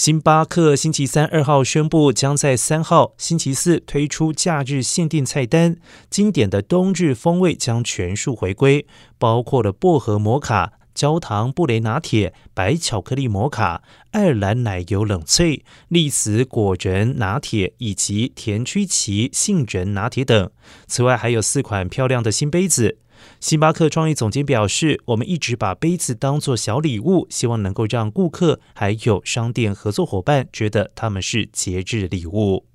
星巴克星期三二号宣布，将在三号星期四推出假日限定菜单，经典的冬日风味将全数回归，包括了薄荷摩卡、焦糖布雷拿铁、白巧克力摩卡、爱尔兰奶油冷萃、栗子果仁拿铁以及甜曲奇杏仁拿铁等。此外，还有四款漂亮的新杯子。星巴克创意总监表示：“我们一直把杯子当作小礼物，希望能够让顾客还有商店合作伙伴觉得他们是节日礼物。”